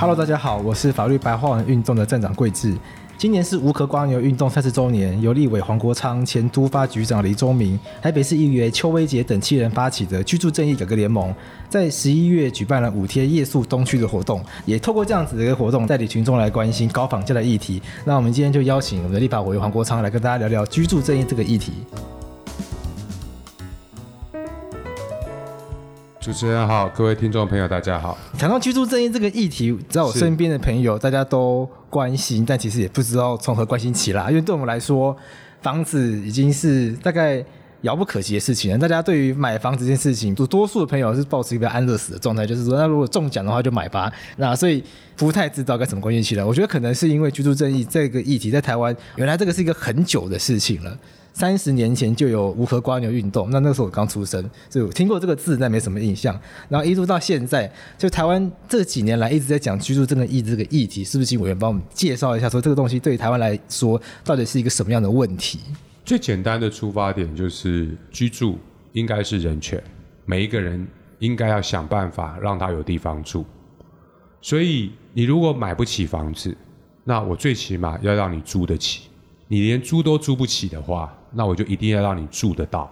Hello，大家好，我是法律白话文运动的站长贵智。今年是无壳蜗牛运动三十周年，由立委黄国昌、前都发局长李宗明、台北市议员邱威杰等七人发起的居住正义改革联盟，在十一月举办了五天夜宿东区的活动，也透过这样子的一个活动，带领群众来关心高房价的议题。那我们今天就邀请我们的立法委员黄国昌来跟大家聊聊居住正义这个议题。主持人好，各位听众朋友，大家好。谈到居住正义这个议题，在我身边的朋友大家都关心，但其实也不知道从何关心起来。因为对我们来说，房子已经是大概遥不可及的事情了。大家对于买房子这件事情，多多数的朋友是抱持一个安乐死的状态，就是说，那如果中奖的话就买吧。那所以不太知道该怎么关心起来。我觉得可能是因为居住正义这个议题在台湾，原来这个是一个很久的事情了。三十年前就有无核蜗牛运动，那那时候我刚出生，所以我听过这个字，但没什么印象。然后一直到现在，就台湾这几年来一直在讲居住正义这个议题，是不是请委员帮我们介绍一下，说这个东西对于台湾来说到底是一个什么样的问题？最简单的出发点就是居住应该是人权，每一个人应该要想办法让他有地方住。所以你如果买不起房子，那我最起码要让你租得起。你连租都租不起的话，那我就一定要让你住得到。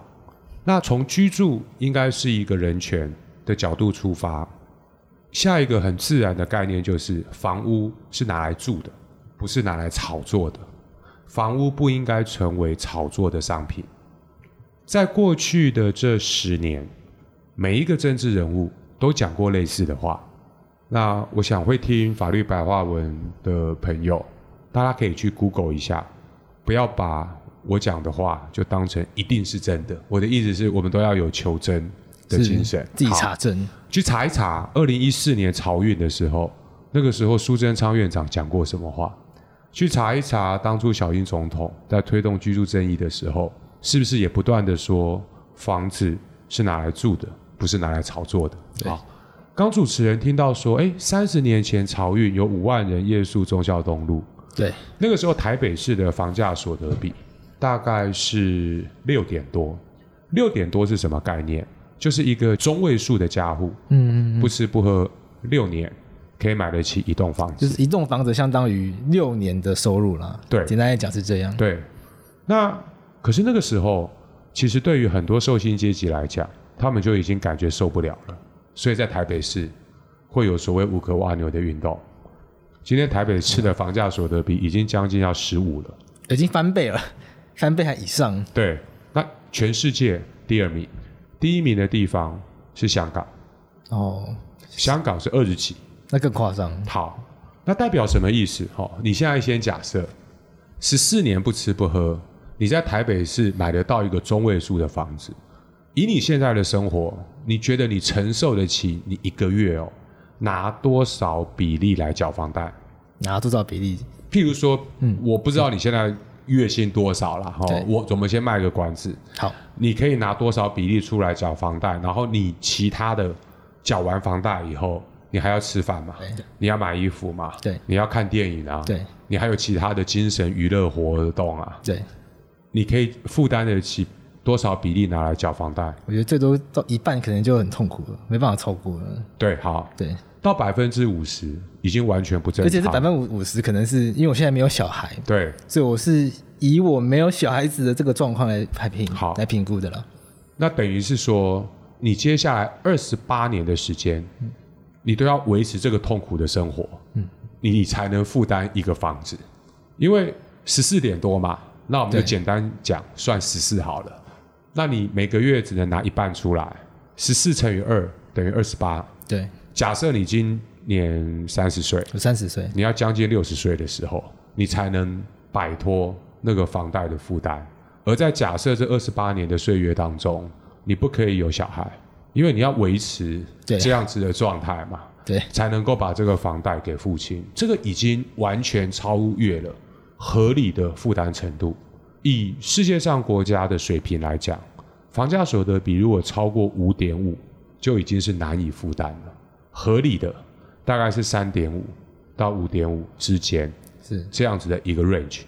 那从居住应该是一个人权的角度出发，下一个很自然的概念就是房屋是拿来住的，不是拿来炒作的。房屋不应该成为炒作的商品。在过去的这十年，每一个政治人物都讲过类似的话。那我想会听法律白话文的朋友，大家可以去 Google 一下。不要把我讲的话就当成一定是真的。我的意思是我们都要有求真的精神，自己查证，去查一查。二零一四年漕运的时候，那个时候苏贞昌院长讲过什么话？去查一查当初小英总统在推动居住正义的时候，是不是也不断的说房子是拿来住的，不是拿来炒作的？好，刚主持人听到说，哎，三十年前漕运有五万人夜宿忠孝东路。对，那个时候台北市的房价所得比大概是六点多，六点多是什么概念？就是一个中位数的家户，嗯，嗯，嗯，不吃不喝六年可以买得起一栋房子，就是一栋房子相当于六年的收入啦。对，简单来讲是这样。对，那可是那个时候，其实对于很多受薪阶级来讲，他们就已经感觉受不了了，所以在台北市会有所谓无壳蜗牛的运动。今天台北市的房价所得比已经将近要十五了，已经翻倍了，翻倍还以上。对，那全世界第二名，第一名的地方是香港。哦，香港是二十几，那更夸张。好，那代表什么意思？哦，你现在先假设十四年不吃不喝，你在台北市买得到一个中位数的房子，以你现在的生活，你觉得你承受得起你一个月哦？拿多少比例来缴房贷？拿多少比例？譬如说，嗯，我不知道你现在月薪多少了哈。我我们先卖个关子。好，你可以拿多少比例出来缴房贷？然后你其他的缴完房贷以后，你还要吃饭嘛？对。你要买衣服嘛？对。你要看电影啊？对。你还有其他的精神娱乐活动啊？对。你可以负担得起多少比例拿来缴房贷？我觉得最多到一半可能就很痛苦了，没办法超过了。对，好，对。到百分之五十已经完全不正常，而且是百分之五十，可能是因为我现在没有小孩，对，所以我是以我没有小孩子的这个状况来排评，好来评估的了。那等于是说，你接下来二十八年的时间，嗯，你都要维持这个痛苦的生活，嗯，你才能负担一个房子，因为十四点多嘛，那我们就简单讲，算十四好了。那你每个月只能拿一半出来，十四乘以二等于二十八，对。假设你今年三十岁，三十岁，你要将近六十岁的时候，你才能摆脱那个房贷的负担。而在假设这二十八年的岁月当中，你不可以有小孩，因为你要维持这样子的状态嘛，对，才能够把这个房贷给付清。这个已经完全超越了合理的负担程度。以世界上国家的水平来讲，房价所得比如果超过五点五，就已经是难以负担了。合理的大概是三点五到五点五之间，是这样子的一个 range。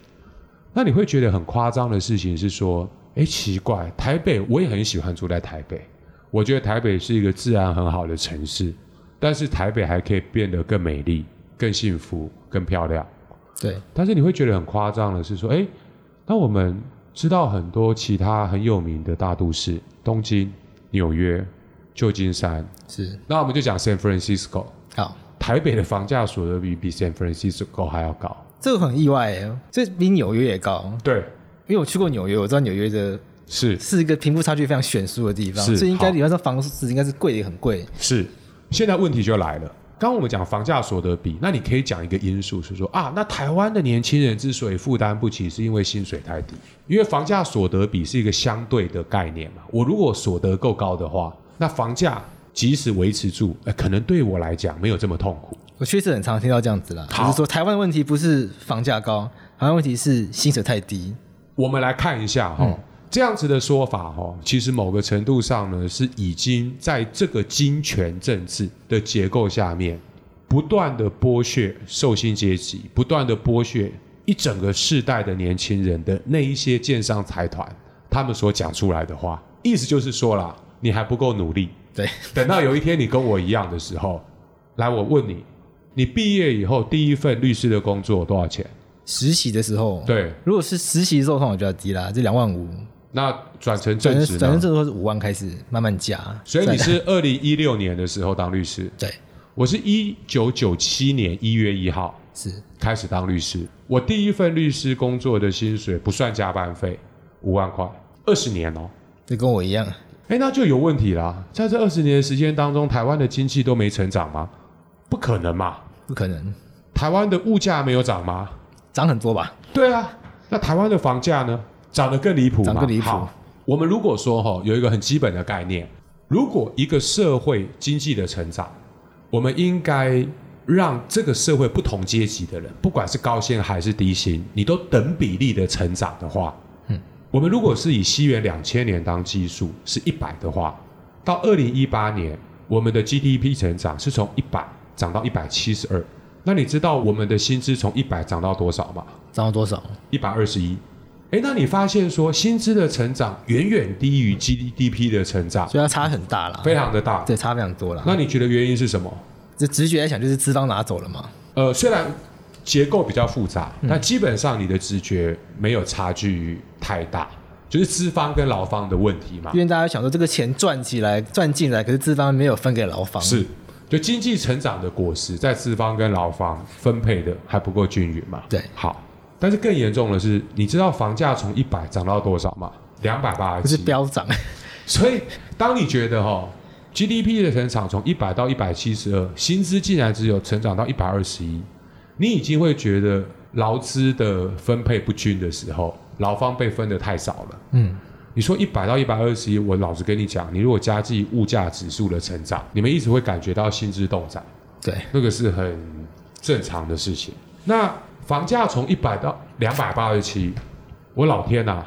那你会觉得很夸张的事情是说，哎，奇怪，台北我也很喜欢住在台北，我觉得台北是一个治安很好的城市，但是台北还可以变得更美丽、更幸福、更漂亮。对，但是你会觉得很夸张的是说，哎，那我们知道很多其他很有名的大都市，东京、纽约、旧金山，是，那我们就讲 San Francisco。好，台北的房价所得比比 San Francisco 还要高，这个很意外诶，这比纽约也高。对，因为我去过纽约，我知道纽约的是。是一个贫富差距非常悬殊的地方，是。所以应该理论上房子应该是贵的很贵。是，现在问题就来了。刚刚我们讲房价所得比，那你可以讲一个因素是说啊，那台湾的年轻人之所以负担不起，是因为薪水太低。因为房价所得比是一个相对的概念嘛。我如果所得够高的话，那房价即使维持住，呃，可能对我来讲没有这么痛苦。我确实很常听到这样子啦，就是说台湾的问题不是房价高，台湾问题是薪水太低。我们来看一下哈。嗯这样子的说法，哈，其实某个程度上呢，是已经在这个金权政治的结构下面，不断的剥削受薪阶级，不断的剥削一整个世代的年轻人的那一些建商财团，他们所讲出来的话，意思就是说啦，你还不够努力。对，等到有一天你跟我一样的时候，来，我问你，你毕业以后第一份律师的工作多少钱？实习的时候，对，如果是实习的时候，可能就要低啦，这两万五。那转成正职，转成正职是五万开始慢慢加。所以你是二零一六年的时候当律师？对，我是一九九七年一月一号是开始当律师。我第一份律师工作的薪水不算加班费，五万块，二十年哦。这跟我一样。哎，那就有问题啦。在这二十年的时间当中，台湾的经济都没成长吗？不可能嘛？不可能。台湾的物价没有涨吗？涨很多吧？对啊。那台湾的房价呢？涨得更离谱，涨更离谱。好，我们如果说哈，有一个很基本的概念，如果一个社会经济的成长，我们应该让这个社会不同阶级的人，不管是高薪还是低薪，你都等比例的成长的话，嗯，我们如果是以西元两千年当基数是一百的话，到二零一八年，我们的 GDP 成长是从一百涨到一百七十二。那你知道我们的薪资从一百涨到多少吗？涨到多少？一百二十一。哎，那你发现说薪资的成长远远低于 GDP 的成长，所以它差很大了，非常的大，对，差非常多了。那你觉得原因是什么？这直觉来想就是资方拿走了嘛？呃，虽然结构比较复杂，嗯、但基本上你的直觉没有差距太大，就是资方跟劳方的问题嘛。因为大家想说这个钱赚起来赚进来，可是资方没有分给劳方，是，就经济成长的果实在资方跟劳方分配的还不够均匀嘛？对，好。但是更严重的是，你知道房价从一百涨到多少吗？两百八十七，是飙涨。所以，当你觉得哈、哦、GDP 的成长从一百到一百七十二，薪资竟然只有成长到一百二十一，你已经会觉得劳资的分配不均的时候，劳方被分的太少了。嗯，你说一百到一百二十一，我老实跟你讲，你如果加计物价指数的成长，你们一直会感觉到薪资动涨。对，那个是很正常的事情。那房价从一百到两百八十七，我老天呐，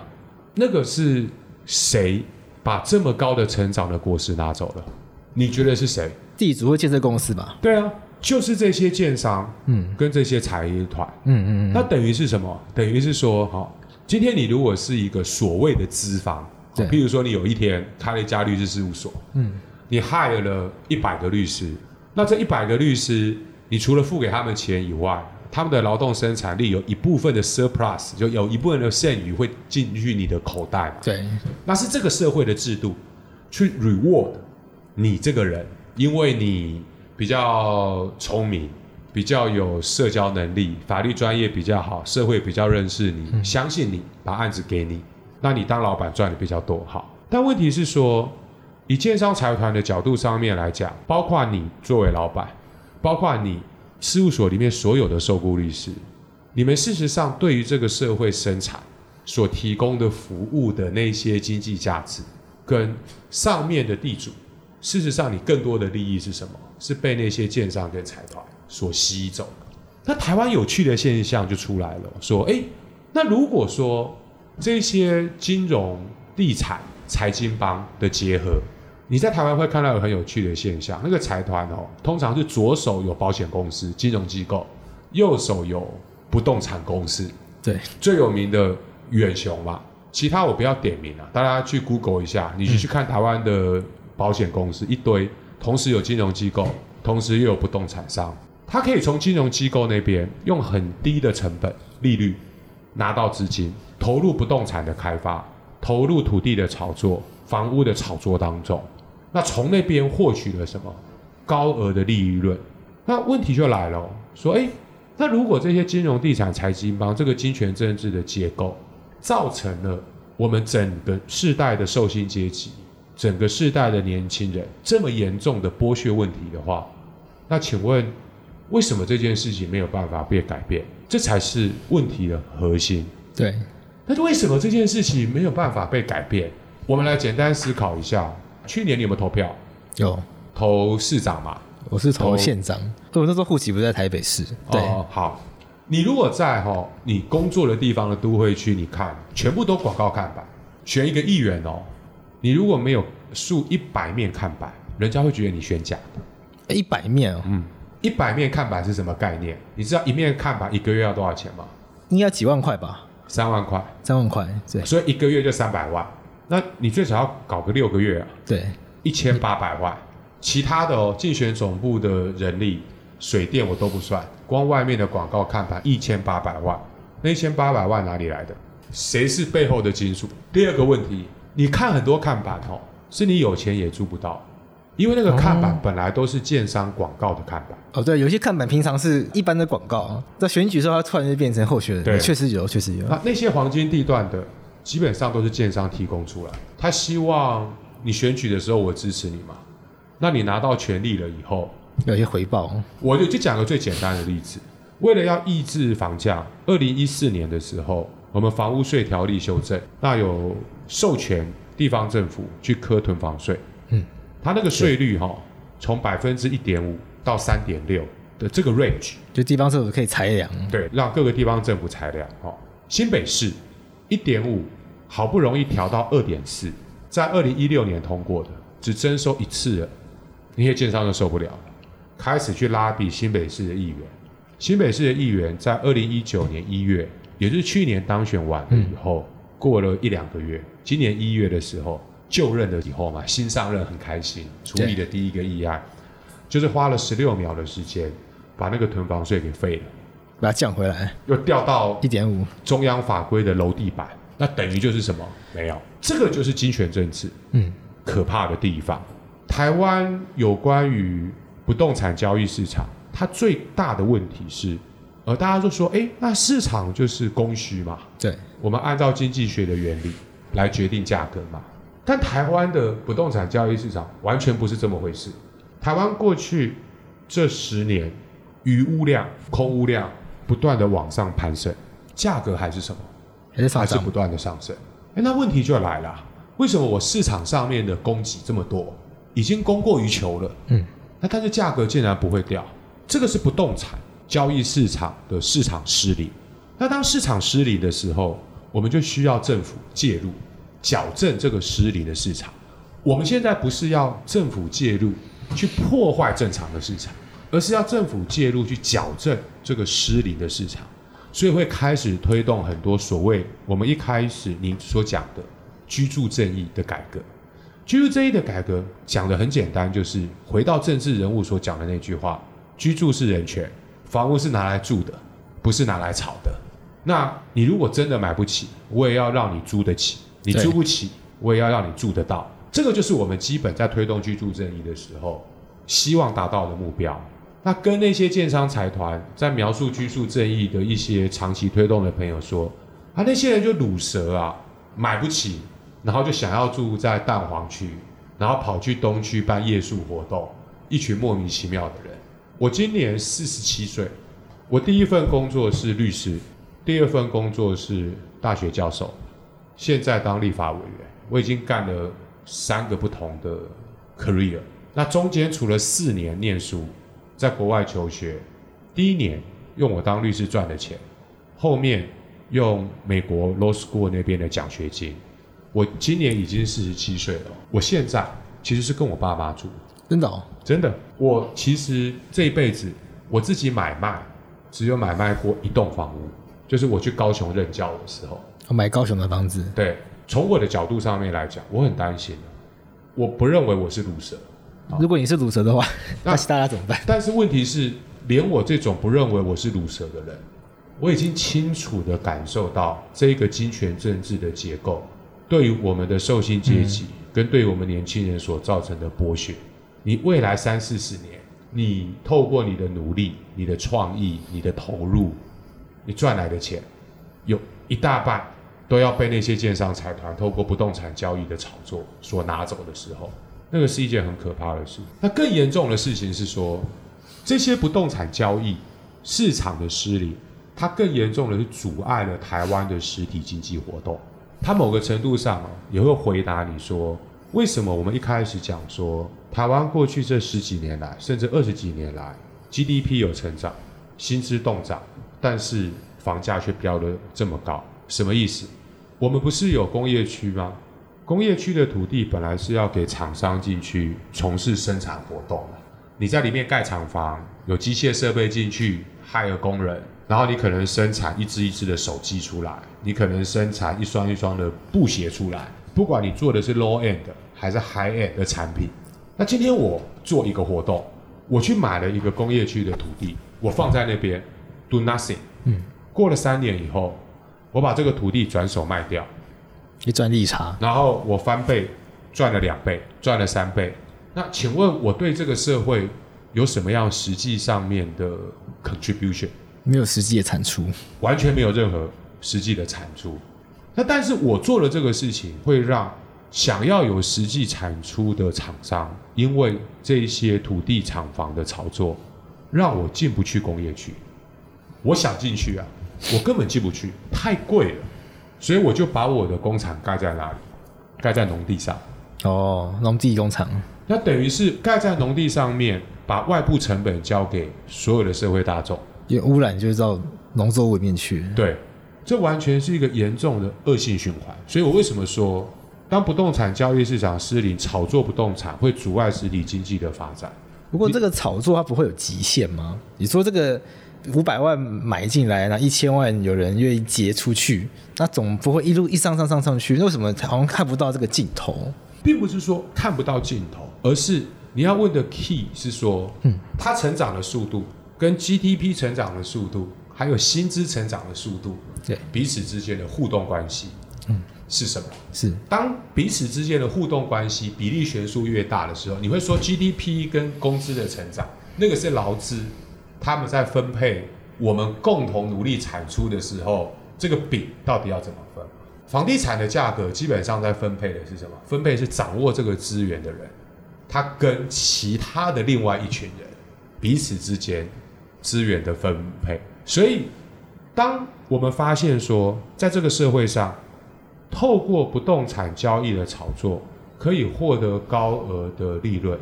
那个是谁把这么高的成长的果实拿走了？你觉得是谁？地主或建设公司吧？对啊，就是这些建商，嗯，跟这些财团，嗯嗯嗯。那等于是什么？等于是说，哈，今天你如果是一个所谓的资方，对，譬如说你有一天开了一家律师事务所，嗯，你 hire 了一百个律师，那这一百个律师，你除了付给他们钱以外，他们的劳动生产力有一部分的 surplus，就有一部分的剩余会进去你的口袋嘛？对，那是这个社会的制度去 reward 你这个人，因为你比较聪明，比较有社交能力，法律专业比较好，社会比较认识你，嗯、相信你，把案子给你，那你当老板赚的比较多，好。但问题是说，以建商财团的角度上面来讲，包括你作为老板，包括你。事务所里面所有的受雇律师，你们事实上对于这个社会生产所提供的服务的那些经济价值，跟上面的地主，事实上你更多的利益是什么？是被那些建商跟财团所吸走的。那台湾有趣的现象就出来了，说，哎，那如果说这些金融、地产、财经帮的结合。你在台湾会看到有很有趣的现象，那个财团哦，通常是左手有保险公司、金融机构，右手有不动产公司。对，最有名的远雄嘛，其他我不要点名了，大家去 Google 一下，你去看台湾的保险公司、嗯、一堆，同时有金融机构，同时又有不动产商，他可以从金融机构那边用很低的成本利率拿到资金，投入不动产的开发，投入土地的炒作、房屋的炒作当中。那从那边获取了什么高额的利润？那问题就来了，说，诶，那如果这些金融地产财经帮这个金权政治的结构，造成了我们整个世代的受薪阶级、整个世代的年轻人这么严重的剥削问题的话，那请问？为什么这件事情没有办法被改变？这才是问题的核心。对，那为什么这件事情没有办法被改变？我们来简单思考一下。去年你有没有投票？有，投市长嘛？我是投县长。对，我那时候户籍不在台北市。对，哦，好。你如果在哈你工作的地方的都会区，你看全部都广告看板，选一个议员哦，你如果没有数一百面看板，人家会觉得你选假的。一百面哦，嗯。一百面看板是什么概念？你知道一面看板一个月要多少钱吗？应该几万块吧？三万块。三万块，对。所以一个月就三百万。那你最少要搞个六个月啊？对，一千八百万。其他的哦，竞选总部的人力、水电我都不算，光外面的广告看板一千八百万。那一千八百万哪里来的？谁是背后的金主？第二个问题，你看很多看板哦，是你有钱也租不到。因为那个看板本来都是建商广告的看板哦，对，有些看板平常是一般的广告，在选举时候它突然就变成候选人，对，确实有，确实有。那那些黄金地段的，基本上都是建商提供出来，他希望你选举的时候我支持你嘛，那你拿到权力了以后，有些回报。我就就讲个最简单的例子，为了要抑制房价，二零一四年的时候，我们房屋税条例修正，那有授权地方政府去科囤房税，嗯。他那个税率哈，从百分之一点五到三点六的这个 range，就地方政府可以裁量，对，让各个地方政府裁量哈。新北市一点五，好不容易调到二点四，在二零一六年通过的，只征收一次了，那些建商都受不了了，开始去拉比新北市的议员。新北市的议员在二零一九年一月，也就是去年当选完了以后，嗯、过了一两个月，今年一月的时候。就任了以后嘛，新上任很开心，处理的第一个议案，就是花了十六秒的时间，把那个囤房税给废了，把它降回来，又掉到一点五，中央法规的楼地板，那等于就是什么？没有，这个就是金权政治，嗯，可怕的地方。台湾有关于不动产交易市场，它最大的问题是，呃，大家都说，哎，那市场就是供需嘛，对，我们按照经济学的原理来决定价格嘛。但台湾的不动产交易市场完全不是这么回事。台湾过去这十年，余屋量、空屋量不断的往上攀升，价格还是什么？还是上涨？还是不断的上升。哎，那问题就来了，为什么我市场上面的供给这么多，已经供过于求了？嗯，那但是价格竟然不会掉，这个是不动产交易市场的市场失灵。那当市场失灵的时候，我们就需要政府介入。矫正这个失灵的市场，我们现在不是要政府介入去破坏正常的市场，而是要政府介入去矫正这个失灵的市场，所以会开始推动很多所谓我们一开始您所讲的居住正义的改革。居住正义的改革讲得很简单，就是回到政治人物所讲的那句话：居住是人权，房屋是拿来住的，不是拿来炒的。那你如果真的买不起，我也要让你租得起。你租不起，我也要让你住得到。这个就是我们基本在推动居住正义的时候，希望达到的目标。那跟那些建商财团在描述居住正义的一些长期推动的朋友说，啊，那些人就卤蛇啊，买不起，然后就想要住在蛋黄区，然后跑去东区办夜宿活动，一群莫名其妙的人。我今年四十七岁，我第一份工作是律师，第二份工作是大学教授。现在当立法委员，我已经干了三个不同的 career。那中间除了四年念书，在国外求学，第一年用我当律师赚的钱，后面用美国 law school 那边的奖学金。我今年已经四十七岁了，我现在其实是跟我爸妈住。真的哦？真的。我其实这一辈子我自己买卖，只有买卖过一栋房屋，就是我去高雄任教的时候。买高雄的房子，对，从我的角度上面来讲，我很担心。我不认为我是毒蛇。如果你是卤蛇的话，那大家怎么办？但是问题是，连我这种不认为我是卤蛇的人，我已经清楚地感受到这个金权政治的结构对于我们的受薪阶级跟对于我们年轻人所造成的剥削。你未来三四十年，你透过你的努力、你的创意、你的投入，你赚来的钱，有一大半都要被那些建商财团透过不动产交易的炒作所拿走的时候，那个是一件很可怕的事。那更严重的事情是说，这些不动产交易市场的失灵，它更严重的是阻碍了台湾的实体经济活动。它某个程度上也会回答你说，为什么我们一开始讲说，台湾过去这十几年来，甚至二十几年来，GDP 有成长，薪资动涨，但是房价却飙得这么高，什么意思？我们不是有工业区吗？工业区的土地本来是要给厂商进去从事生产活动的。你在里面盖厂房，有机械设备进去，hire 工人，然后你可能生产一只一只的手机出来，你可能生产一双一双的布鞋出来。不管你做的是 low end 还是 high end 的产品，那今天我做一个活动，我去买了一个工业区的土地，我放在那边 do nothing。嗯，过了三年以后，我把这个土地转手卖掉，一赚利差，然后我翻倍赚了两倍，赚了三倍。那请问我对这个社会有什么样实际上面的 contribution？没有实际的产出，完全没有任何实际的产出。那但是我做了这个事情，会让想要有实际产出的厂商，因为这些土地厂房的炒作，让我进不去工业区。我想进去啊，我根本进不去，太贵了。所以我就把我的工厂盖在哪里？盖在农地上。哦，农地工厂。那等于是盖在农地上面，把外部成本交给所有的社会大众，因为污染就是到农作物里面去。对，这完全是一个严重的恶性循环。所以我为什么说，当不动产交易市场失灵，炒作不动产会阻碍实体经济的发展？不过这个炒作它不会有极限吗？你说这个五百万买进来，那一千万有人愿意结出去，那总不会一路一上上上上去？那为什么好像看不到这个尽头？并不是说看不到尽头。而是你要问的 key 是说，嗯，它成长的速度跟 GDP 成长的速度，还有薪资成长的速度，对彼此之间的互动关系，嗯，是什么？是当彼此之间的互动关系比例悬殊越大的时候，你会说 GDP 跟工资的成长，那个是劳资他们在分配我们共同努力产出的时候，这个饼到底要怎么分？房地产的价格基本上在分配的是什么？分配是掌握这个资源的人。他跟其他的另外一群人彼此之间资源的分配，所以当我们发现说，在这个社会上，透过不动产交易的炒作可以获得高额的利润，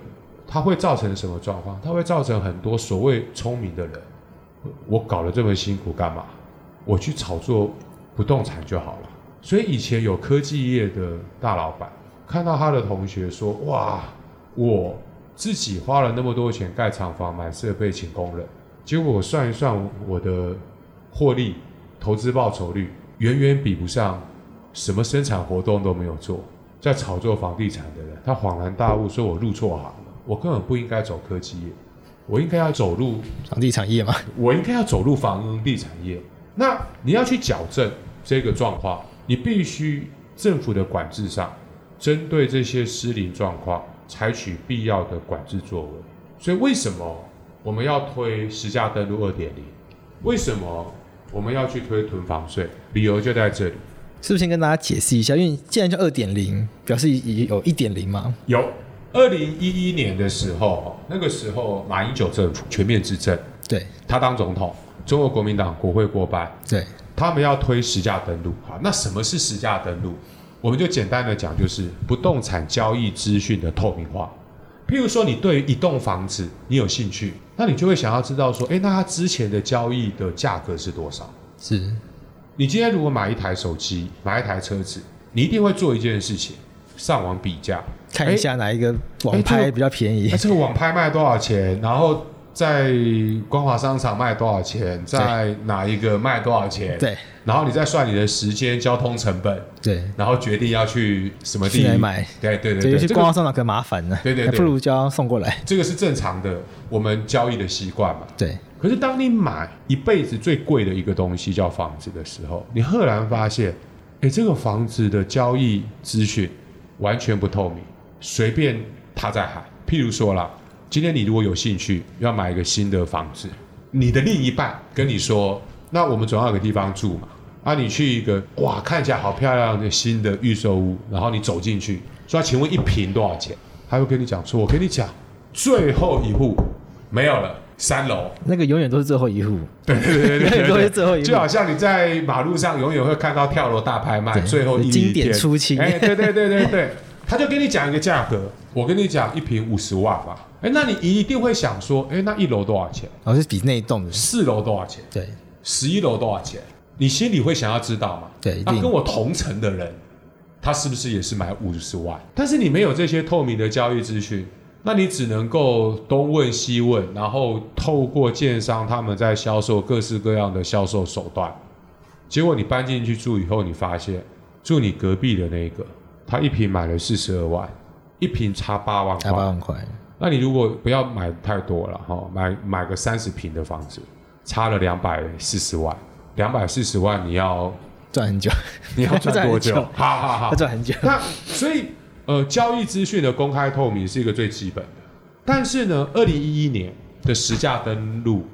它会造成什么状况？它会造成很多所谓聪明的人，我搞得这么辛苦干嘛？我去炒作不动产就好了。所以以前有科技业的大老板看到他的同学说：“哇。”我自己花了那么多钱盖厂房、买设备、请工人，结果我算一算，我的获利、投资报酬率远远比不上什么生产活动都没有做，在炒作房地产的人，他恍然大悟，说我入错行，我根本不应该走科技业，我应该要走入房地产业嘛，我应该要走入房地产业。那你要去矫正这个状况，你必须政府的管制上，针对这些失灵状况。采取必要的管制作为，所以为什么我们要推实价登录二点零？为什么我们要去推囤房税？理由就在这里。是不是先跟大家解释一下？因为既然叫二点零，表示有一点零吗？有。二零一一年的时候，那个时候马英九政府全面执政，对，他当总统，中国国民党国会过半，对，他们要推实价登录。好，那什么是实价登录？我们就简单的讲，就是不动产交易资讯的透明化。譬如说，你对于一栋房子你有兴趣，那你就会想要知道说，诶，那它之前的交易的价格是多少？是。你今天如果买一台手机，买一台车子，你一定会做一件事情，上网比价，看一下哪一个网拍比较便宜。那这个网拍卖多少钱？然后在光华商场卖多少钱？在哪一个卖多少钱？对。然后你再算你的时间、交通成本，对，然后决定要去什么地方买，对对对对，去逛商场可麻烦了，对对对，还不如叫他送过来。这个是正常的，我们交易的习惯嘛。对。可是当你买一辈子最贵的一个东西叫房子的时候，你赫然发现，哎，这个房子的交易资讯完全不透明，随便他在喊。譬如说啦，今天你如果有兴趣要买一个新的房子，你的另一半跟你说，那我们总要有个地方住嘛。啊，你去一个哇，看起来好漂亮的新的预售屋，然后你走进去，说，请问一平多少钱？他会跟你讲说，我跟你讲，最后一户没有了。三楼那个永远都是最后一户，对对对永远都是最后一户，就好像你在马路上永远会看到跳楼大拍卖，最后一经典出清，哎，对对对对对，他就跟你讲一个价格，我跟你讲一坪五十万吧，哎，那你一定会想说，哎，那一楼多少钱？哦，是比那一栋的四楼多少钱？对，十一楼多少钱？你心里会想要知道吗？对，那跟我同层的人，他是不是也是买五十万？但是你没有这些透明的交易资讯。那你只能够东问西问，然后透过建商他们在销售各式各样的销售手段，结果你搬进去住以后，你发现住你隔壁的那个，他一平买了四十二万，一平差八万块，差八万块。那你如果不要买太多了哈，买买个三十平的房子，差了两百四十万，两百四十万你要赚很久，你要赚多久？好好好，要赚很久。那所以。呃，交易资讯的公开透明是一个最基本的，但是呢，二零一一年的实价登录，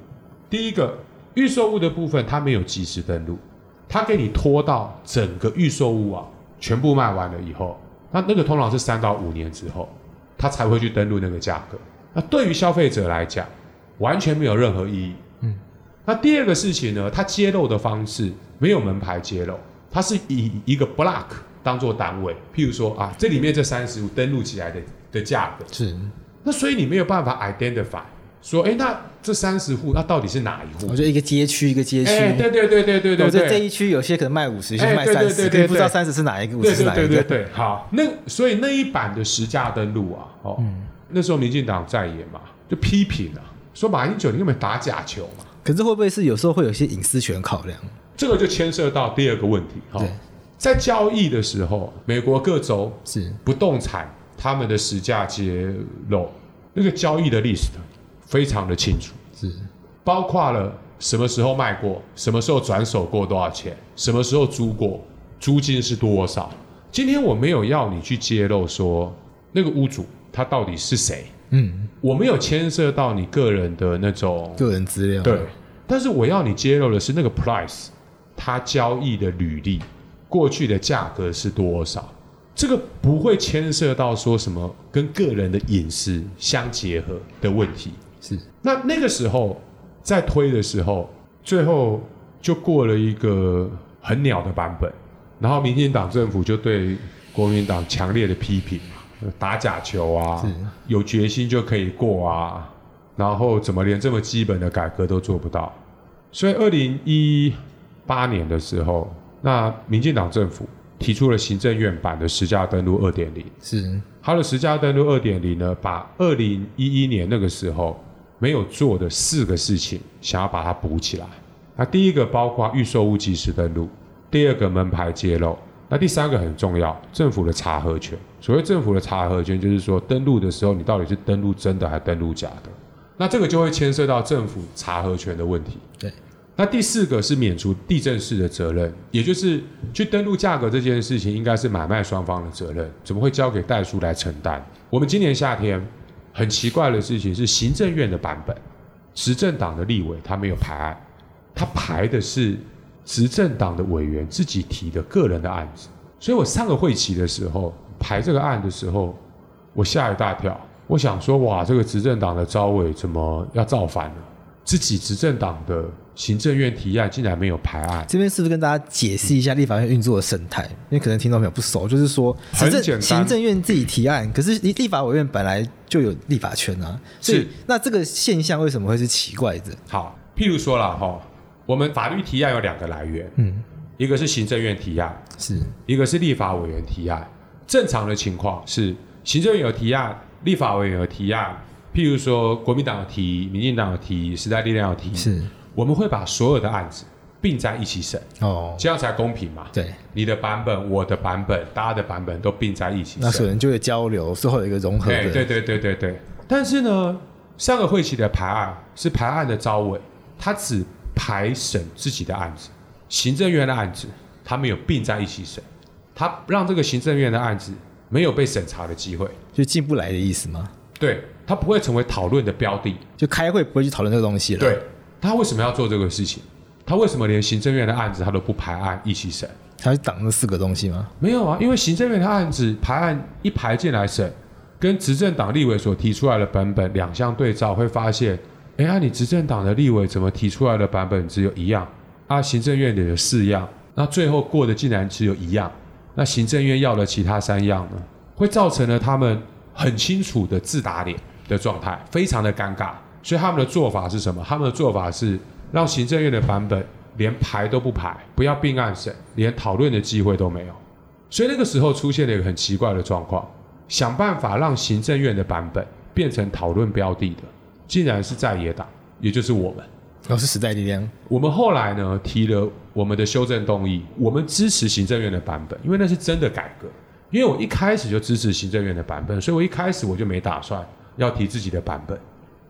第一个预售物的部分它没有及时登录，它给你拖到整个预售物啊全部卖完了以后，那那个通常是三到五年之后，它才会去登录那个价格。那对于消费者来讲，完全没有任何意义。嗯，那第二个事情呢，它揭露的方式没有门牌揭露，它是以一个 block。当做单位，譬如说啊，这里面这三十户登录起来的的价格是，那所以你没有办法 identify 说，哎，那这三十户那到底是哪一户？我觉得一个街区一个街区，对对对对对对对。我觉得这一区有些可能卖五十，有些卖三十，可以不知道三十是哪一个，五十是哪一个。对对对对，好，那所以那一版的实价登录啊，哦，嗯、那时候民进党在野嘛，就批评啊，说马英九你根本打假球嘛。可是会不会是有时候会有些隐私权考量？这个就牵涉到第二个问题，哈。在交易的时候，美国各州是。不动产他们的实价揭露，那个交易的历史非常的清楚，是。包括了什么时候卖过，什么时候转手过多少钱，什么时候租过，租金是多少。今天我没有要你去揭露说那个屋主他到底是谁，嗯，我没有牵涉到你个人的那种个人资料，对，但是我要你揭露的是那个 price，他交易的履历。过去的价格是多少？这个不会牵涉到说什么跟个人的隐私相结合的问题。是，那那个时候在推的时候，最后就过了一个很鸟的版本，然后民进党政府就对国民党强烈的批评，打假球啊，有决心就可以过啊，然后怎么连这么基本的改革都做不到？所以二零一八年的时候。那民进党政府提出了行政院版的实价登录二点零，是它的实价登录二点零呢，把二零一一年那个时候没有做的四个事情，想要把它补起来。那第一个包括预售屋即时登录，第二个门牌揭露，那第三个很重要，政府的查核权。所谓政府的查核权，就是说登录的时候你到底是登录真的还是登录假的，那这个就会牵涉到政府查核权的问题。对。那第四个是免除地政士的责任，也就是去登录价格这件事情，应该是买卖双方的责任，怎么会交给代书来承担？我们今年夏天很奇怪的事情是，行政院的版本，执政党的立委他没有排案，他排的是执政党的委员自己提的个人的案子，所以我上个会期的时候排这个案的时候，我吓一大跳，我想说哇，这个执政党的招委怎么要造反了？自己执政党的行政院提案竟然没有排案，这边是不是跟大家解释一下立法院运作的生态？因为可能听众朋友不熟，就是说，行政行政院自己提案，可是立立法委员本来就有立法权啊，所以那这个现象为什么会是奇怪的？好，譬如说了哈，我们法律提案有两个来源，嗯，一个是行政院提案，是一个是立法委员提案。正常的情况是行政院有提案，立法委员有提案。譬如说，国民党有提，民进党有提，时代力量有提，是，我们会把所有的案子并在一起审，哦，这样才公平嘛。对，你的版本，我的版本，大家的版本都并在一起审，那可能就会交流，最后有一个融合。对对对对对对。但是呢，上个会期的排案是排案的招委他只排审自己的案子，行政院的案子他没有并在一起审，他让这个行政院的案子没有被审查的机会，就进不来的意思吗？对，他不会成为讨论的标的，就开会不会去讨论这个东西了。对，他为什么要做这个事情？他为什么连行政院的案子他都不排案一起审？他是挡那四个东西吗？没有啊，因为行政院的案子排案一排进来审，跟执政党立委所提出来的版本两相对照，会发现，哎呀，你执政党的立委怎么提出来的版本只有一样？啊，行政院的有四样，那最后过的竟然只有一样，那行政院要的其他三样呢？会造成了他们很清楚的自打脸的状态，非常的尴尬。所以他们的做法是什么？他们的做法是让行政院的版本。连排都不排，不要并案审，连讨论的机会都没有。所以那个时候出现了一个很奇怪的状况，想办法让行政院的版本变成讨论标的的，竟然是在野党，也就是我们。哦，是时代力量。我们后来呢提了我们的修正动议，我们支持行政院的版本，因为那是真的改革。因为我一开始就支持行政院的版本，所以我一开始我就没打算要提自己的版本。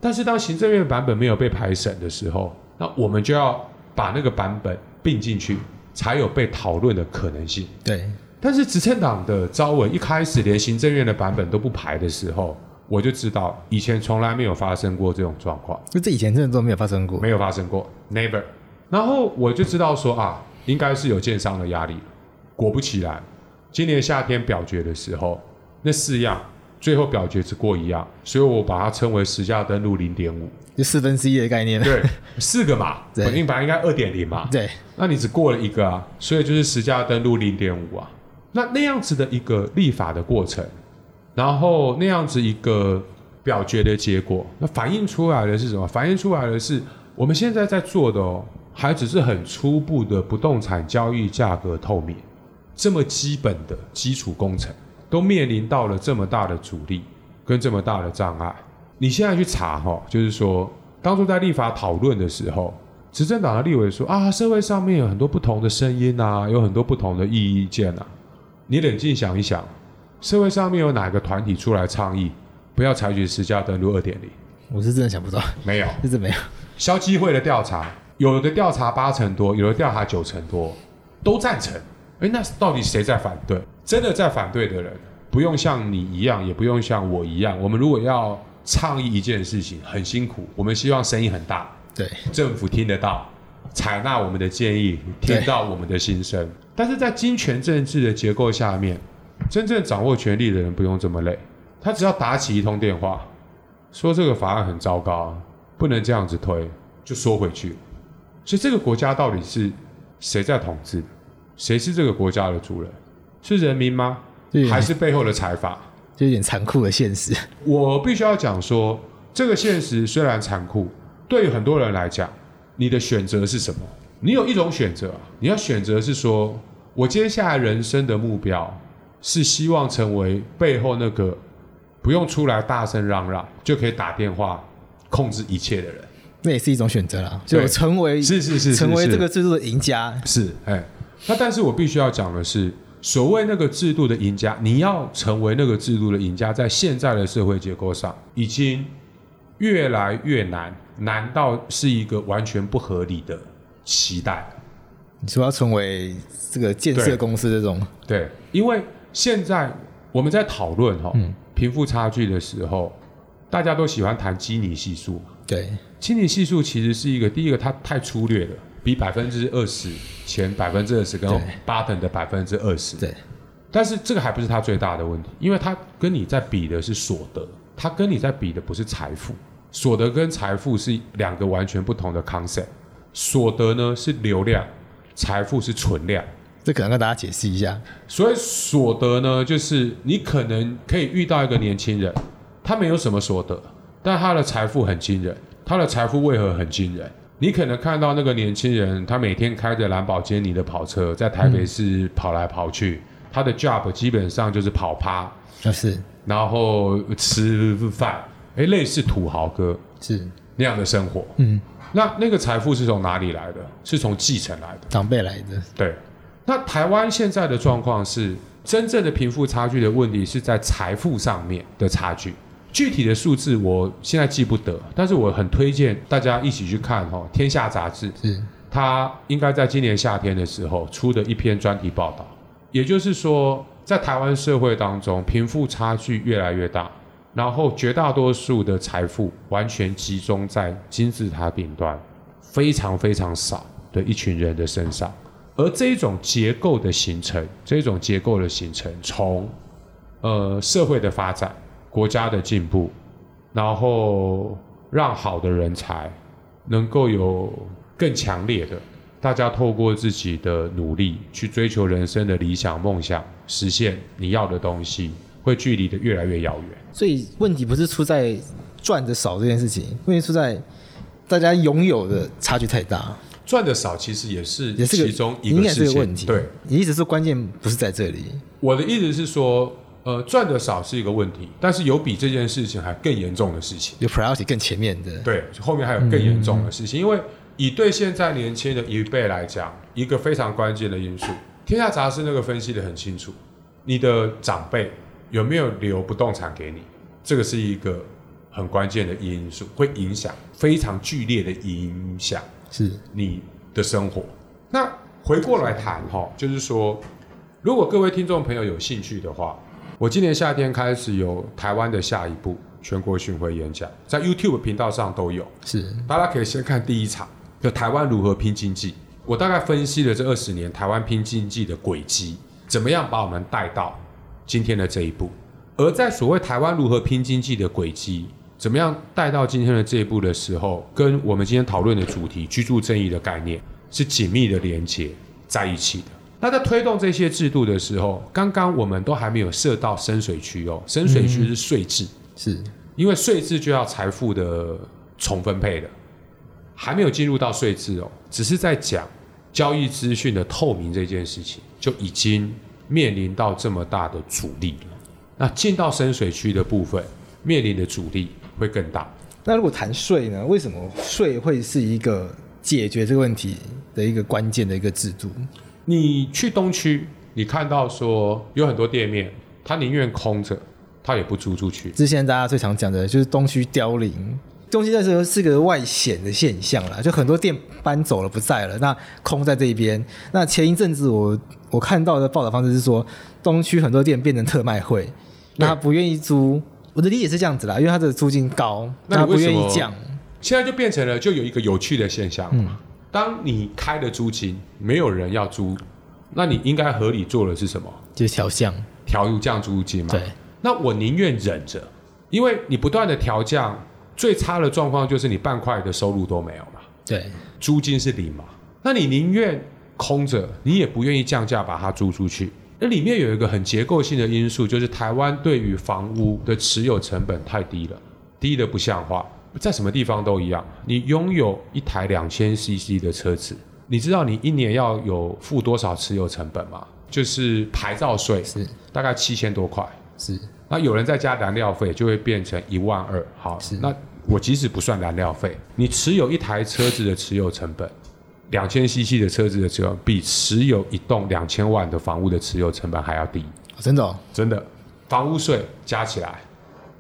但是当行政院版本没有被排审的时候，那我们就要。把那个版本并进去，才有被讨论的可能性。对，但是执政党的招文一开始连行政院的版本都不排的时候，我就知道以前从来没有发生过这种状况。就这以前真的都没有发生过，没有发生过，never。然后我就知道说啊，应该是有建商的压力。果不其然，今年夏天表决的时候，那四样最后表决只过一样，所以我把它称为实价登录零点五。就四分之一的概念，对，四个嘛，本金版应该二点零嘛，对，那你只过了一个啊，所以就是实价登录零点五啊，那那样子的一个立法的过程，然后那样子一个表决的结果，那反映出来的是什么？反映出来的是我们现在在做的哦，还只是很初步的不动产交易价格透明，这么基本的基础工程，都面临到了这么大的阻力跟这么大的障碍。你现在去查哈，就是说，当初在立法讨论的时候，执政党的立委说啊，社会上面有很多不同的声音啊，有很多不同的意见啊。你冷静想一想，社会上面有哪个团体出来倡议不要采取实价登录二点零？我是真的想不到，没有，就是没有。消基会的调查，有的调查八成多，有的调查九成多，都赞成。哎，那到底谁在反对？真的在反对的人，不用像你一样，也不用像我一样。我们如果要倡议一件事情很辛苦，我们希望声音很大，对，政府听得到，采纳我们的建议，听到我们的心声。但是在金权政治的结构下面，真正掌握权力的人不用这么累，他只要打起一通电话，说这个法案很糟糕，不能这样子推，就缩回去。所以这个国家到底是谁在统治？谁是这个国家的主人？是人民吗？还是背后的财阀？就有点残酷的现实。我必须要讲说，这个现实虽然残酷，对于很多人来讲，你的选择是什么？你有一种选择，你要选择是说，我接下来人生的目标是希望成为背后那个不用出来大声嚷嚷就可以打电话控制一切的人。那也是一种选择啦，就成为是是是成为这个制度的赢家。是哎，那但是我必须要讲的是。所谓那个制度的赢家，你要成为那个制度的赢家，在现在的社会结构上，已经越来越难，难道是一个完全不合理的期待？你说要成为这个建设公司这种？对，对，因为现在我们在讨论哈贫富差距的时候，大家都喜欢谈基尼系数。对，基尼系数其实是一个第一个，它太粗略了。比百分之二十前百分之二十跟 bottom 的百分之二十，对，但是这个还不是他最大的问题，因为他跟你在比的是所得，他跟你在比的不是财富，所得跟财富是两个完全不同的 concept，所得呢是流量，财富是存量，这可能跟大家解释一下。所以所得呢，就是你可能可以遇到一个年轻人，他没有什么所得，但他的财富很惊人，他的财富为何很惊人？你可能看到那个年轻人，他每天开着兰宝坚尼的跑车，在台北市跑来跑去，嗯、他的 job 基本上就是跑趴，就是，然后吃饭，哎，类似土豪哥是。那样的生活。嗯，那那个财富是从哪里来的？是从继承来的，长辈来的。对，那台湾现在的状况是，真正的贫富差距的问题是在财富上面的差距，具体的数字我现在记不得，但是我很推荐大家一起去看哈、哦，《天下》杂志是它应该在今年夏天的时候出的一篇专题报道，也就是说，在台湾社会当中，贫富差距越来越大，然后绝大多数的财富完全集中在金字塔顶端，非常非常少的一群人的身上。而这种结构的形成，这种结构的形成，从呃社会的发展、国家的进步，然后让好的人才能够有更强烈的，大家透过自己的努力去追求人生的理想梦想，实现你要的东西，会距离的越来越遥远。所以问题不是出在赚的少这件事情，问题出在大家拥有的差距太大。赚的少其实也是也是其中一个事情，问题。对，你意思是关键不是在这里？我的意思是说，呃，赚的少是一个问题，但是有比这件事情还更严重的事情，有 priority 更前面的。对，后面还有更严重的事情，嗯、因为以对现在年轻的一辈来讲，一个非常关键的因素，天下杂志那个分析的很清楚，你的长辈有没有留不动产给你，这个是一个很关键的因素，会影响非常剧烈的影响。是你的生活。那回过来谈哈，就是说，如果各位听众朋友有兴趣的话，我今年夏天开始有台湾的下一步全国巡回演讲，在 YouTube 频道上都有。是，大家可以先看第一场，就台湾如何拼经济。我大概分析了这二十年台湾拼经济的轨迹，怎么样把我们带到今天的这一步。而在所谓台湾如何拼经济的轨迹。怎么样带到今天的这一步的时候，跟我们今天讨论的主题居住正义的概念是紧密的连接在一起的。那在推动这些制度的时候，刚刚我们都还没有设到深水区哦，深水区是税制，嗯、是因为税制就要财富的重分配的，还没有进入到税制哦，只是在讲交易资讯的透明这件事情，就已经面临到这么大的阻力了。那进到深水区的部分，面临的阻力。会更大。那如果谈税呢？为什么税会是一个解决这个问题的一个关键的一个制度？你去东区，你看到说有很多店面，他宁愿空着，他也不租出去。之前大家最常讲的就是东区凋零，东区那时候是个外显的现象啦，就很多店搬走了不在了，那空在这一边。那前一阵子我我看到的报道方式是说，东区很多店变成特卖会，那他不愿意租。我的理解是这样子啦，因为它的租金高，那他不愿意降。现在就变成了，就有一个有趣的现象。嗯，当你开的租金没有人要租，那你应该合理做的是什么？就是调降，调降租金嘛。对。那我宁愿忍着，因为你不断的调降，最差的状况就是你半块的收入都没有嘛。对。租金是零嘛？那你宁愿空着，你也不愿意降价把它租出去。那里面有一个很结构性的因素，就是台湾对于房屋的持有成本太低了，低的不像话，在什么地方都一样。你拥有一台两千 CC 的车子，你知道你一年要有付多少持有成本吗？就是牌照税是大概七千多块，是。那有人再加燃料费，就会变成一万二。好，是。那我即使不算燃料费，你持有一台车子的持有成本。两千 CC 的车子的车比持有一栋两千万的房屋的持有成本还要低，真的、哦，真的，房屋税加起来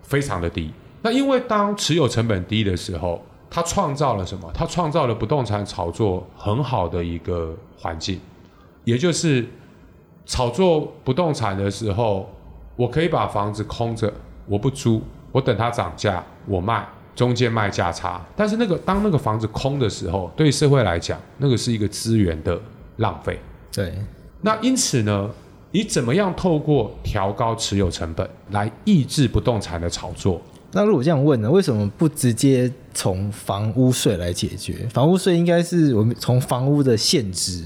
非常的低。那因为当持有成本低的时候，它创造了什么？它创造了不动产炒作很好的一个环境，也就是炒作不动产的时候，我可以把房子空着，我不租，我等它涨价，我卖。中间卖价差，但是那个当那个房子空的时候，对社会来讲，那个是一个资源的浪费。对，那因此呢，你怎么样透过调高持有成本来抑制不动产的炒作？那如果这样问呢，为什么不直接从房屋税来解决？房屋税应该是我们从房屋的现值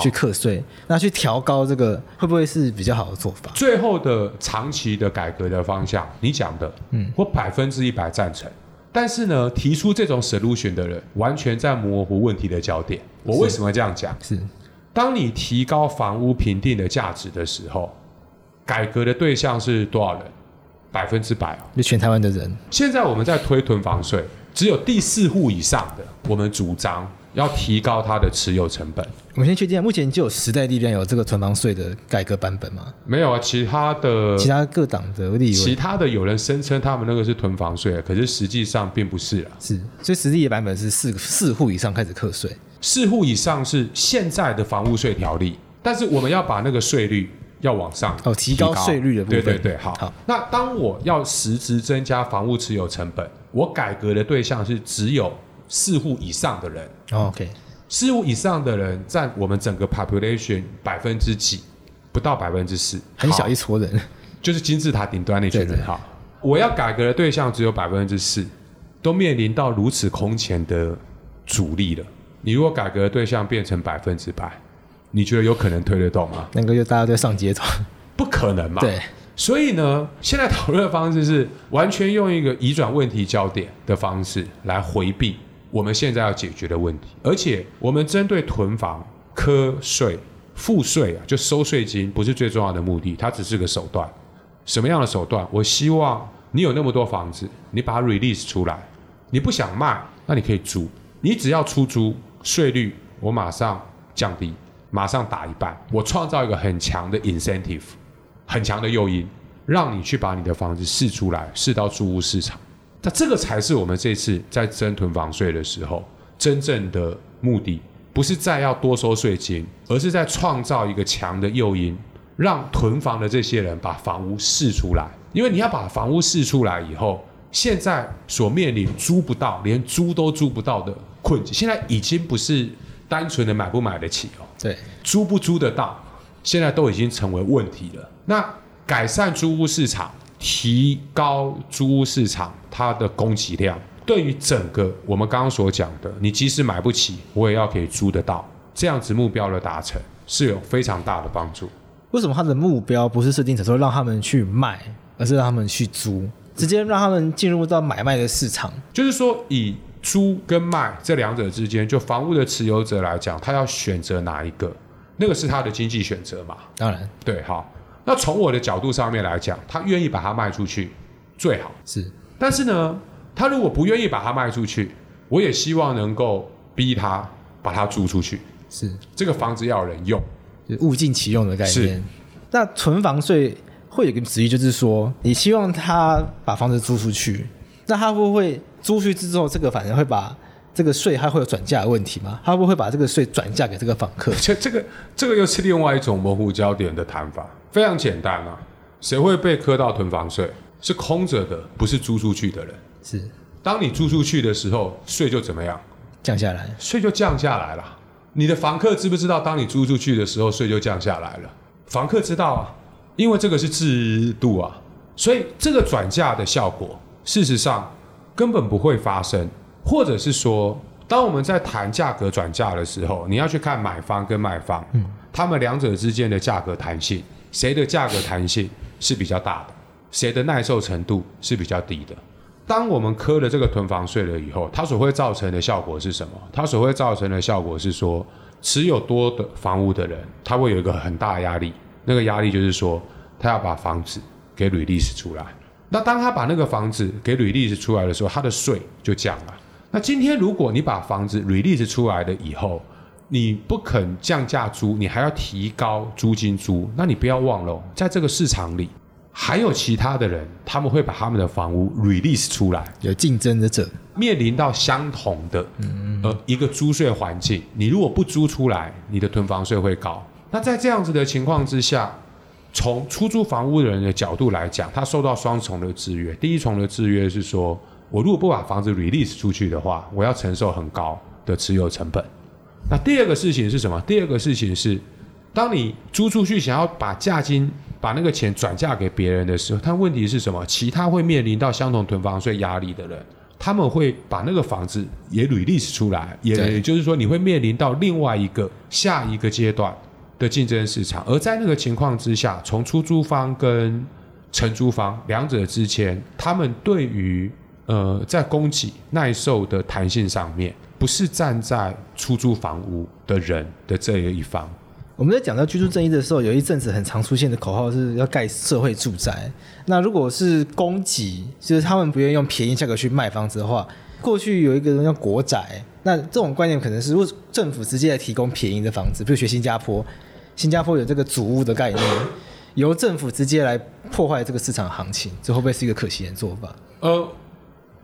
去课税，那去调高这个会不会是比较好的做法？最后的长期的改革的方向，你讲的，嗯，我百分之一百赞成。但是呢，提出这种 solution 的人完全在模糊问题的焦点。我为什么这样讲？是，当你提高房屋评定的价值的时候，改革的对象是多少人？百分之百哦，就全台湾的人。现在我们在推囤房税，只有第四户以上的，我们主张要提高它的持有成本。我们先确定，目前就有时代力量有这个囤房税的改革版本吗？没有啊，其他的其他各党的立委，其他的有人声称他们那个是囤房税，可是实际上并不是啊。是，所以实际的版本是四四户以上开始课税，四户以上是现在的房屋税条例，但是我们要把那个税率要往上哦，提高税率的部分。对对对，好。好，那当我要实质增加房屋持有成本，我改革的对象是只有四户以上的人。哦，OK。四户以上的人占我们整个 population 百分之几？不到百分之四，很小一撮人，就是金字塔顶端那群人哈。我要改革的对象只有百分之四，都面临到如此空前的阻力了。你如果改革的对象变成百分之百，你觉得有可能推得动吗？那个就大家都上街头，不可能嘛？对。所以呢，现在讨论的方式是完全用一个移转问题焦点的方式来回避。我们现在要解决的问题，而且我们针对囤房、课税、赋税啊，就收税金，不是最重要的目的，它只是个手段。什么样的手段？我希望你有那么多房子，你把它 release 出来，你不想卖，那你可以租，你只要出租，税率我马上降低，马上打一半，我创造一个很强的 incentive，很强的诱因，让你去把你的房子释出来，释到租屋市场。那这个才是我们这次在征囤房税的时候真正的目的，不是再要多收税金，而是在创造一个强的诱因，让囤房的这些人把房屋释出来。因为你要把房屋释出来以后，现在所面临租不到，连租都租不到的困境，现在已经不是单纯的买不买得起哦，对，租不租得到，现在都已经成为问题了。那改善租屋市场。提高租屋市场它的供给量，对于整个我们刚刚所讲的，你即使买不起，我也要可以租得到，这样子目标的达成是有非常大的帮助。为什么他的目标不是设定成说让他们去卖，而是让他们去租，直接让他们进入到买卖的市场？就是说，以租跟卖这两者之间，就房屋的持有者来讲，他要选择哪一个，那个是他的经济选择嘛？当然，对，好。那从我的角度上面来讲，他愿意把它卖出去，最好是。但是呢，他如果不愿意把它卖出去，我也希望能够逼他把它租出去。是，这个房子要有人用，物尽其用的概念。是。那存房税会有一个旨意，就是说，你希望他把房子租出去，那他会不会租出去之后，这个反而会把？这个税还会有转嫁的问题吗？他会不会把这个税转嫁给这个房客？这这个这个又是另外一种模糊焦点的谈法。非常简单啊，谁会被磕到囤房税？是空着的，不是租出去的人。是，当你租出去的时候，税就怎么样？降下来，税就降下来了。你的房客知不知道？当你租出去的时候，税就降下来了。房客知道啊，因为这个是制度啊，所以这个转嫁的效果，事实上根本不会发生。或者是说，当我们在谈价格转嫁的时候，你要去看买方跟卖方，嗯，他们两者之间的价格弹性，谁的价格弹性是比较大的，谁的耐受程度是比较低的。当我们磕了这个囤房税了以后，它所会造成的效果是什么？它所会造成的效果是说，持有多的房屋的人，他会有一个很大的压力，那个压力就是说，他要把房子给 release 出来。那当他把那个房子给 release 出来的时候，他的税就降了。那今天如果你把房子 release 出来了以后，你不肯降价租，你还要提高租金租，那你不要忘了，在这个市场里还有其他的人，他们会把他们的房屋 release 出来，有竞争的者面临到相同的呃一个租税环境，你如果不租出来，你的囤房税会高。那在这样子的情况之下，从出租房屋的人的角度来讲，他受到双重的制约。第一重的制约是说，我如果不把房子 release 出去的话，我要承受很高的持有成本。那第二个事情是什么？第二个事情是，当你租出去想要把价金、把那个钱转嫁给别人的时候，他问题是什么？其他会面临到相同囤房税压力的人，他们会把那个房子也 release 出来，也也就是说，你会面临到另外一个下一个阶段的竞争市场。而在那个情况之下，从出租方跟承租方两者之间，他们对于呃，在供给耐受的弹性上面，不是站在出租房屋的人的这一方。我们在讲到居住正义的时候，有一阵子很常出现的口号是要盖社会住宅。那如果是供给，就是他们不愿意用便宜价格去卖房子的话，过去有一个人叫国宅，那这种观念可能是如果政府直接来提供便宜的房子，比如学新加坡，新加坡有这个组屋的概念，由政府直接来破坏这个市场行情，这会不会是一个可行的做法？呃，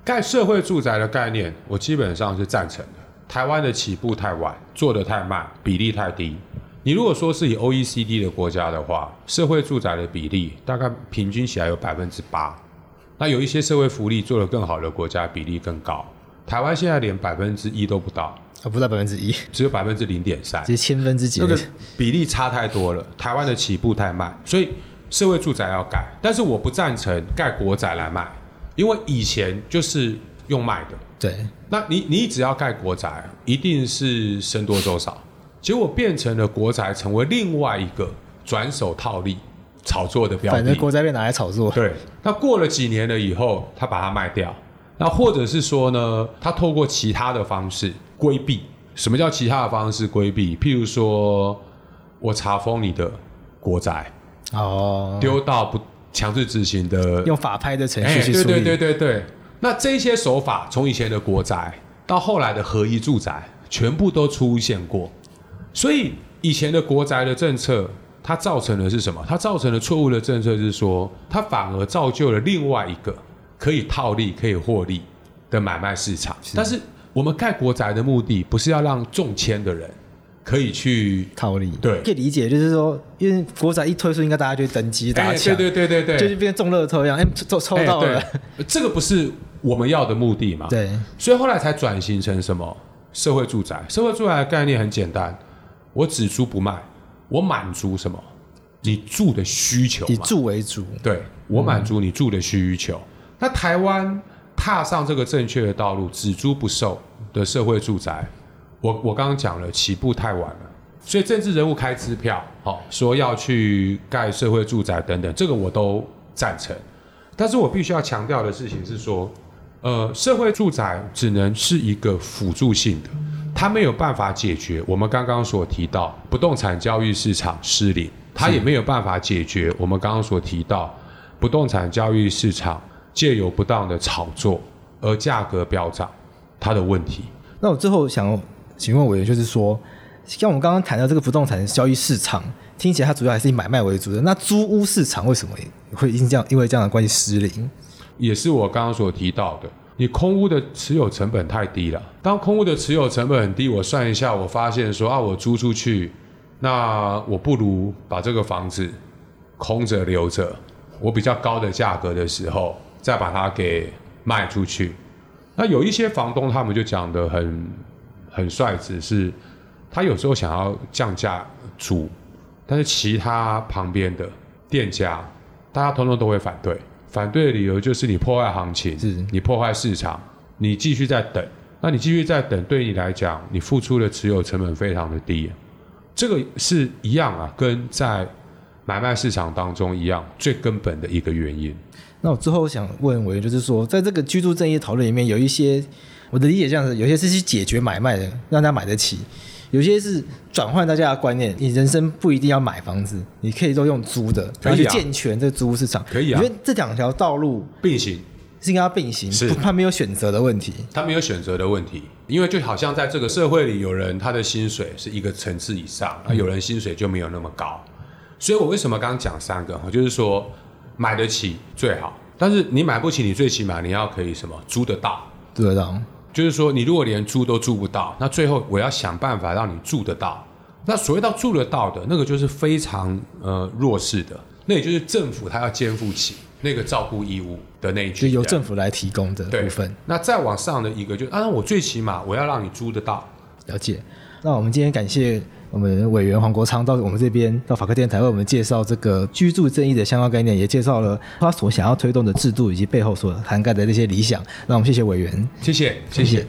盖社会住宅的概念，我基本上是赞成的。台湾的起步太晚，做得太慢，比例太低。你如果说是以 OECD 的国家的话，社会住宅的比例大概平均起来有百分之八。那有一些社会福利做得更好的国家，比例更高。台湾现在连百分之一都不到，啊，不到百分之一，只有百分之零点三，只是千分之几，那个比例差太多了。台湾的起步太慢，所以社会住宅要盖，但是我不赞成盖国宅来卖，因为以前就是用卖的。对，那你你只要盖国宅，一定是僧多粥少。结果变成了国宅，成为另外一个转手套利、炒作的标的。反正国宅被拿来炒作。对，那过了几年了以后，他把它卖掉。那或者是说呢，他透过其他的方式规避。什么叫其他的方式规避？譬如说我查封你的国宅，哦，丢到不强制执行的，用法拍的程序去处理。对对对对对。那这些手法，从以前的国宅到后来的合一住宅，全部都出现过。所以以前的国宅的政策，它造成的是什么？它造成的错误的政策是说，它反而造就了另外一个可以套利、可以获利的买卖市场。是。但是我们盖国宅的目的，不是要让中签的人可以去套利。对，可以理解，就是说，因为国宅一推出，应该大家就登记大家抢。对对对对对，就是变中乐透一样，哎，抽抽到了。这个不是我们要的目的嘛？对。所以后来才转型成什么？社会住宅。社会住宅的概念很简单。我只租不卖，我满足什么？你住的需求，以住为主。对，我满足你住的需求。那台湾踏上这个正确的道路，只租不售的社会住宅，我我刚刚讲了，起步太晚了。所以政治人物开支票，好、哦、说要去盖社会住宅等等，这个我都赞成。但是我必须要强调的事情是说，呃，社会住宅只能是一个辅助性的。它没有办法解决我们刚刚所提到不动产交易市场失灵，它也没有办法解决我们刚刚所提到不动产交易市场借由不当的炒作而价格飙涨它的问题。那我最后想请问委员，就是说，像我们刚刚谈到这个不动产交易市场，听起来它主要还是以买卖为主的，那租屋市场为什么会因这样因为这样的关系失灵？也是我刚刚所提到的。你空屋的持有成本太低了。当空屋的持有成本很低，我算一下，我发现说啊，我租出去，那我不如把这个房子空着留着，我比较高的价格的时候再把它给卖出去。那有一些房东他们就讲的很很率直，是他有时候想要降价租，但是其他旁边的店家，大家通通都会反对。反对的理由就是你破坏行情，是你破坏市场，你继续在等，那你继续在等，对你来讲，你付出的持有成本非常的低，这个是一样啊，跟在买卖市场当中一样，最根本的一个原因。那我最后想问委员，就是说，在这个居住正义讨论里面，有一些我的理解这样子，有些是去解决买卖的，让大家买得起。有些是转换大家的观念，你人生不一定要买房子，你可以都用租的，然后去健全这个租屋市场。可以啊，我觉得这两条道路并行，是应该要并行，是他没有选择的问题。他没有选择的问题，因为就好像在这个社会里，有人他的薪水是一个层次以上，而有人薪水就没有那么高。所以我为什么刚刚讲三个？就是说买得起最好，但是你买不起，你最起码你要可以什么租得到，租得到。就是说，你如果连租都租不到，那最后我要想办法让你住得到。那所谓到住得到的那个，就是非常呃弱势的，那也就是政府他要肩负起那个照顾义务的那一群，就由政府来提供的部分。那再往上的一个就，就啊，我最起码我要让你租得到。了解。那我们今天感谢。我们委员黄国昌到我们这边到法科电台为我们介绍这个居住正义的相关概念，也介绍了他所想要推动的制度以及背后所涵盖的那些理想。那我们谢谢委员，谢谢。谢谢。